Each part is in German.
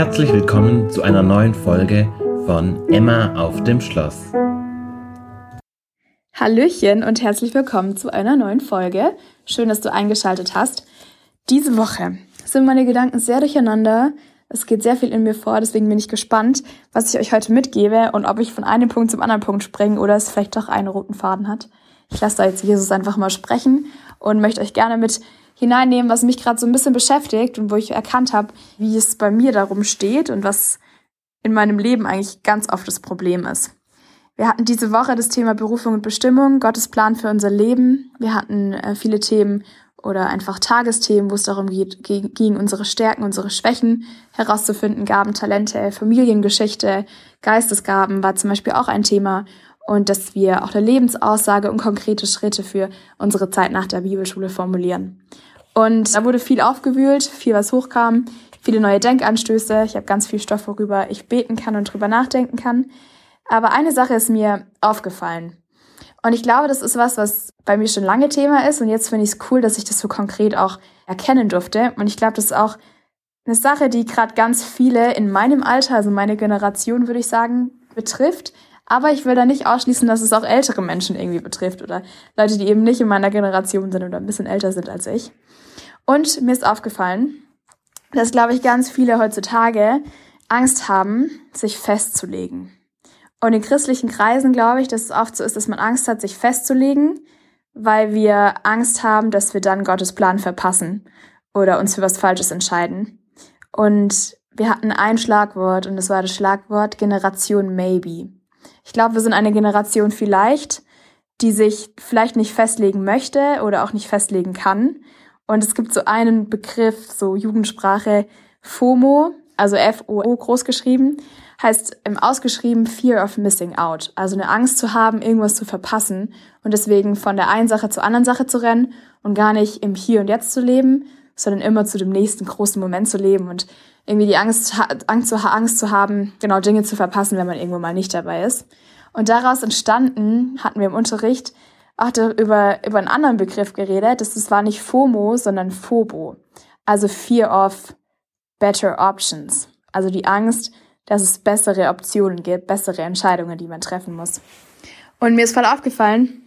Herzlich willkommen zu einer neuen Folge von Emma auf dem Schloss. Hallöchen und herzlich willkommen zu einer neuen Folge. Schön, dass du eingeschaltet hast. Diese Woche sind meine Gedanken sehr durcheinander. Es geht sehr viel in mir vor, deswegen bin ich gespannt, was ich euch heute mitgebe und ob ich von einem Punkt zum anderen Punkt springe oder es vielleicht doch einen roten Faden hat. Ich lasse da jetzt Jesus einfach mal sprechen und möchte euch gerne mit hineinnehmen, was mich gerade so ein bisschen beschäftigt und wo ich erkannt habe, wie es bei mir darum steht und was in meinem Leben eigentlich ganz oft das Problem ist. Wir hatten diese Woche das Thema Berufung und Bestimmung, Gottes Plan für unser Leben. Wir hatten äh, viele Themen oder einfach Tagesthemen, wo es darum geht, ging, unsere Stärken, unsere Schwächen herauszufinden, Gaben, Talente, Familiengeschichte, Geistesgaben war zum Beispiel auch ein Thema und dass wir auch eine Lebensaussage und konkrete Schritte für unsere Zeit nach der Bibelschule formulieren. Und da wurde viel aufgewühlt, viel was hochkam, viele neue Denkanstöße. Ich habe ganz viel Stoff, worüber ich beten kann und drüber nachdenken kann. Aber eine Sache ist mir aufgefallen. Und ich glaube, das ist was, was bei mir schon lange Thema ist. Und jetzt finde ich es cool, dass ich das so konkret auch erkennen durfte. Und ich glaube, das ist auch eine Sache, die gerade ganz viele in meinem Alter, also meine Generation, würde ich sagen, betrifft. Aber ich will da nicht ausschließen, dass es auch ältere Menschen irgendwie betrifft oder Leute, die eben nicht in meiner Generation sind oder ein bisschen älter sind als ich. Und mir ist aufgefallen, dass, glaube ich, ganz viele heutzutage Angst haben, sich festzulegen. Und in christlichen Kreisen glaube ich, dass es oft so ist, dass man Angst hat, sich festzulegen, weil wir Angst haben, dass wir dann Gottes Plan verpassen oder uns für was Falsches entscheiden. Und wir hatten ein Schlagwort und das war das Schlagwort Generation Maybe. Ich glaube, wir sind eine Generation vielleicht, die sich vielleicht nicht festlegen möchte oder auch nicht festlegen kann. Und es gibt so einen Begriff, so Jugendsprache, FOMO, also F-O-O groß geschrieben heißt im Ausgeschrieben Fear of Missing Out, also eine Angst zu haben, irgendwas zu verpassen und deswegen von der einen Sache zur anderen Sache zu rennen und gar nicht im Hier und Jetzt zu leben, sondern immer zu dem nächsten großen Moment zu leben und irgendwie die Angst, Angst, zu, Angst zu haben, genau Dinge zu verpassen, wenn man irgendwo mal nicht dabei ist. Und daraus entstanden, hatten wir im Unterricht auch über, über einen anderen Begriff geredet. Das war nicht FOMO, sondern FOBO. Also Fear of Better Options. Also die Angst, dass es bessere Optionen gibt, bessere Entscheidungen, die man treffen muss. Und mir ist voll aufgefallen,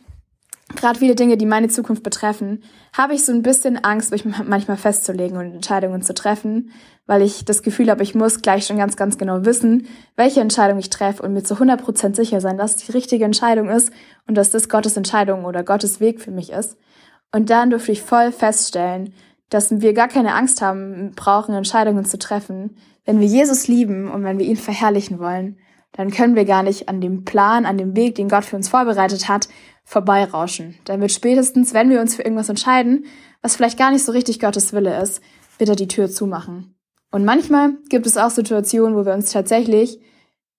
gerade viele Dinge, die meine Zukunft betreffen, habe ich so ein bisschen Angst, mich manchmal festzulegen und Entscheidungen zu treffen, weil ich das Gefühl habe, ich muss gleich schon ganz, ganz genau wissen, welche Entscheidung ich treffe und mir zu 100% sicher sein, dass die richtige Entscheidung ist und dass das Gottes Entscheidung oder Gottes Weg für mich ist. Und dann durfte ich voll feststellen, dass wir gar keine Angst haben brauchen, Entscheidungen zu treffen, wenn wir Jesus lieben und wenn wir ihn verherrlichen wollen, dann können wir gar nicht an dem Plan, an dem Weg, den Gott für uns vorbereitet hat, vorbeirauschen. Dann wird spätestens, wenn wir uns für irgendwas entscheiden, was vielleicht gar nicht so richtig Gottes Wille ist, wird er die Tür zumachen. Und manchmal gibt es auch Situationen, wo wir uns tatsächlich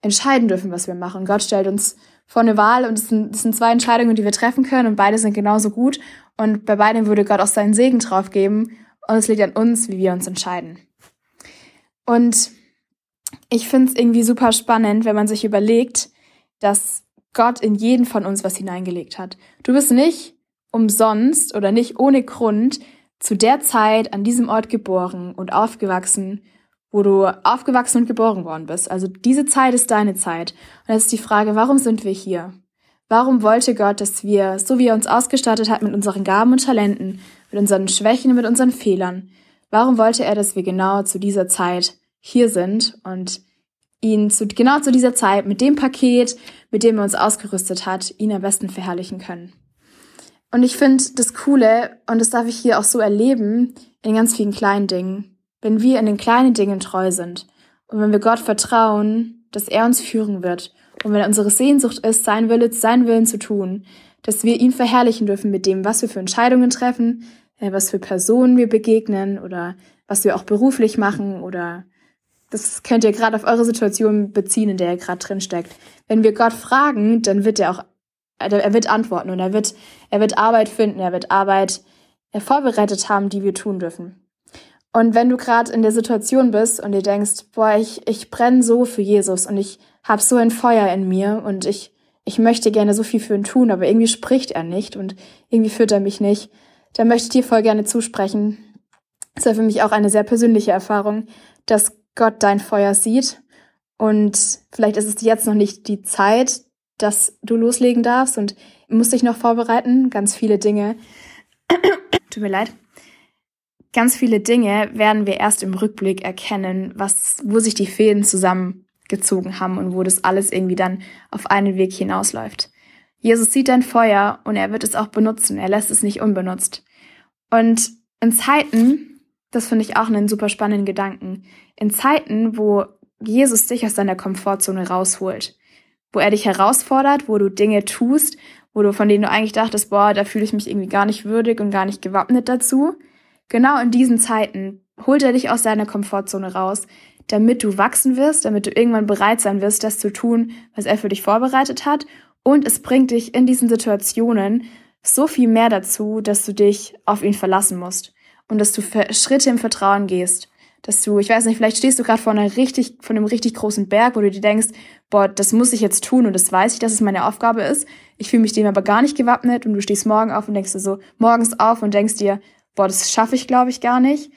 entscheiden dürfen, was wir machen. Gott stellt uns vor eine Wahl und es sind, es sind zwei Entscheidungen, die wir treffen können und beide sind genauso gut. Und bei beiden würde Gott auch seinen Segen drauf geben und es liegt an uns, wie wir uns entscheiden. Und ich finde es irgendwie super spannend, wenn man sich überlegt, dass Gott in jeden von uns was hineingelegt hat. Du bist nicht umsonst oder nicht ohne Grund zu der Zeit an diesem Ort geboren und aufgewachsen, wo du aufgewachsen und geboren worden bist. Also diese Zeit ist deine Zeit. Und jetzt ist die Frage, warum sind wir hier? Warum wollte Gott, dass wir, so wie er uns ausgestattet hat mit unseren Gaben und Talenten, mit unseren Schwächen und mit unseren Fehlern, Warum wollte er, dass wir genau zu dieser Zeit hier sind und ihn zu, genau zu dieser Zeit mit dem Paket, mit dem er uns ausgerüstet hat, ihn am besten verherrlichen können? Und ich finde das Coole, und das darf ich hier auch so erleben, in ganz vielen kleinen Dingen. Wenn wir in den kleinen Dingen treu sind und wenn wir Gott vertrauen, dass er uns führen wird und wenn unsere Sehnsucht ist, sein Wille, sein Willen zu tun, dass wir ihn verherrlichen dürfen mit dem, was wir für Entscheidungen treffen, äh, was für Personen wir begegnen oder was wir auch beruflich machen oder das könnt ihr gerade auf eure Situation beziehen, in der ihr gerade drin steckt. Wenn wir Gott fragen, dann wird er auch, er wird antworten und er wird, er wird Arbeit finden, er wird Arbeit äh, vorbereitet haben, die wir tun dürfen. Und wenn du gerade in der Situation bist und dir denkst, boah, ich, ich brenne so für Jesus und ich habe so ein Feuer in mir und ich, ich möchte gerne so viel für ihn tun, aber irgendwie spricht er nicht und irgendwie führt er mich nicht, da möchte ich dir voll gerne zusprechen. Das war für mich auch eine sehr persönliche Erfahrung, dass Gott dein Feuer sieht. Und vielleicht ist es jetzt noch nicht die Zeit, dass du loslegen darfst und musst dich noch vorbereiten. Ganz viele Dinge. Tut mir leid. Ganz viele Dinge werden wir erst im Rückblick erkennen, was, wo sich die Fäden zusammengezogen haben und wo das alles irgendwie dann auf einen Weg hinausläuft. Jesus sieht dein Feuer und er wird es auch benutzen. Er lässt es nicht unbenutzt. Und in Zeiten, das finde ich auch einen super spannenden Gedanken, in Zeiten, wo Jesus dich aus deiner Komfortzone rausholt, wo er dich herausfordert, wo du Dinge tust, wo du von denen du eigentlich dachtest, boah, da fühle ich mich irgendwie gar nicht würdig und gar nicht gewappnet dazu. Genau in diesen Zeiten holt er dich aus deiner Komfortzone raus, damit du wachsen wirst, damit du irgendwann bereit sein wirst, das zu tun, was er für dich vorbereitet hat. Und es bringt dich in diesen Situationen so viel mehr dazu, dass du dich auf ihn verlassen musst und dass du Schritte im Vertrauen gehst. Dass du, ich weiß nicht, vielleicht stehst du gerade vor einer richtig, von einem richtig großen Berg, wo du dir denkst, boah, das muss ich jetzt tun und das weiß ich, dass es meine Aufgabe ist. Ich fühle mich dem aber gar nicht gewappnet und du stehst morgen auf und denkst dir so, morgens auf und denkst dir, boah, das schaffe ich, glaube ich, gar nicht.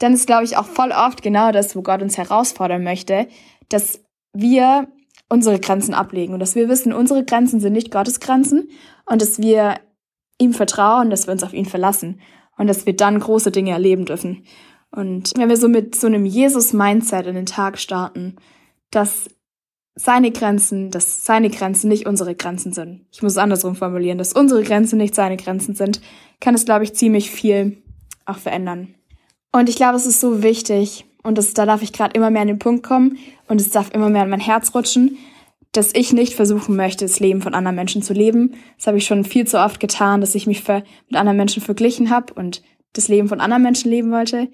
Dann ist, glaube ich, auch voll oft genau das, wo Gott uns herausfordern möchte, dass wir unsere Grenzen ablegen und dass wir wissen, unsere Grenzen sind nicht Gottes Grenzen und dass wir ihm vertrauen, dass wir uns auf ihn verlassen und dass wir dann große Dinge erleben dürfen. Und wenn wir so mit so einem Jesus-Mindset in den Tag starten, dass seine Grenzen, dass seine Grenzen nicht unsere Grenzen sind. Ich muss es andersrum formulieren, dass unsere Grenzen nicht seine Grenzen sind, kann es, glaube ich, ziemlich viel auch verändern. Und ich glaube, es ist so wichtig, und das, da darf ich gerade immer mehr an den Punkt kommen und es darf immer mehr an mein Herz rutschen, dass ich nicht versuchen möchte, das Leben von anderen Menschen zu leben. Das habe ich schon viel zu oft getan, dass ich mich mit anderen Menschen verglichen habe und das Leben von anderen Menschen leben wollte.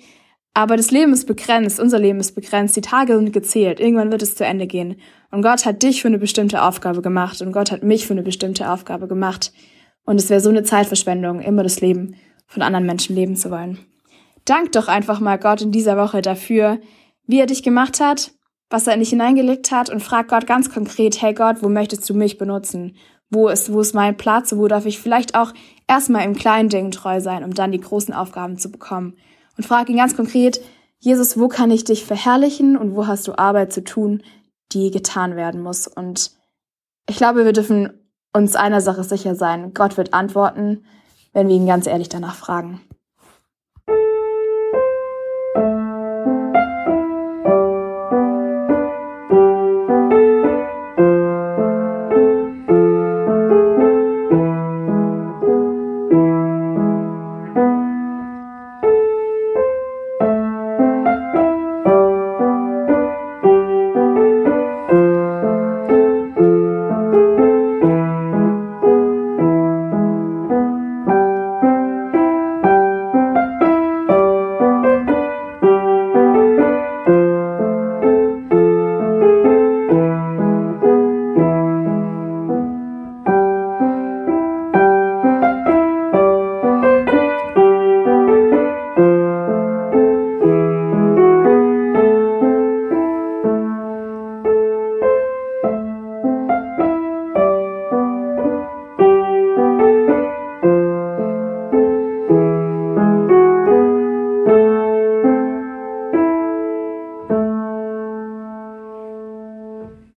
Aber das Leben ist begrenzt, unser Leben ist begrenzt, die Tage sind gezählt, irgendwann wird es zu Ende gehen. Und Gott hat dich für eine bestimmte Aufgabe gemacht und Gott hat mich für eine bestimmte Aufgabe gemacht. Und es wäre so eine Zeitverschwendung, immer das Leben von anderen Menschen leben zu wollen. Dank doch einfach mal Gott in dieser Woche dafür, wie er dich gemacht hat, was er in dich hineingelegt hat und frag Gott ganz konkret, hey Gott, wo möchtest du mich benutzen? Wo ist, wo ist mein Platz? Wo darf ich vielleicht auch erstmal im kleinen Ding treu sein, um dann die großen Aufgaben zu bekommen? Und frag ihn ganz konkret, Jesus, wo kann ich dich verherrlichen und wo hast du Arbeit zu tun, die getan werden muss? Und ich glaube, wir dürfen uns einer Sache sicher sein. Gott wird antworten, wenn wir ihn ganz ehrlich danach fragen.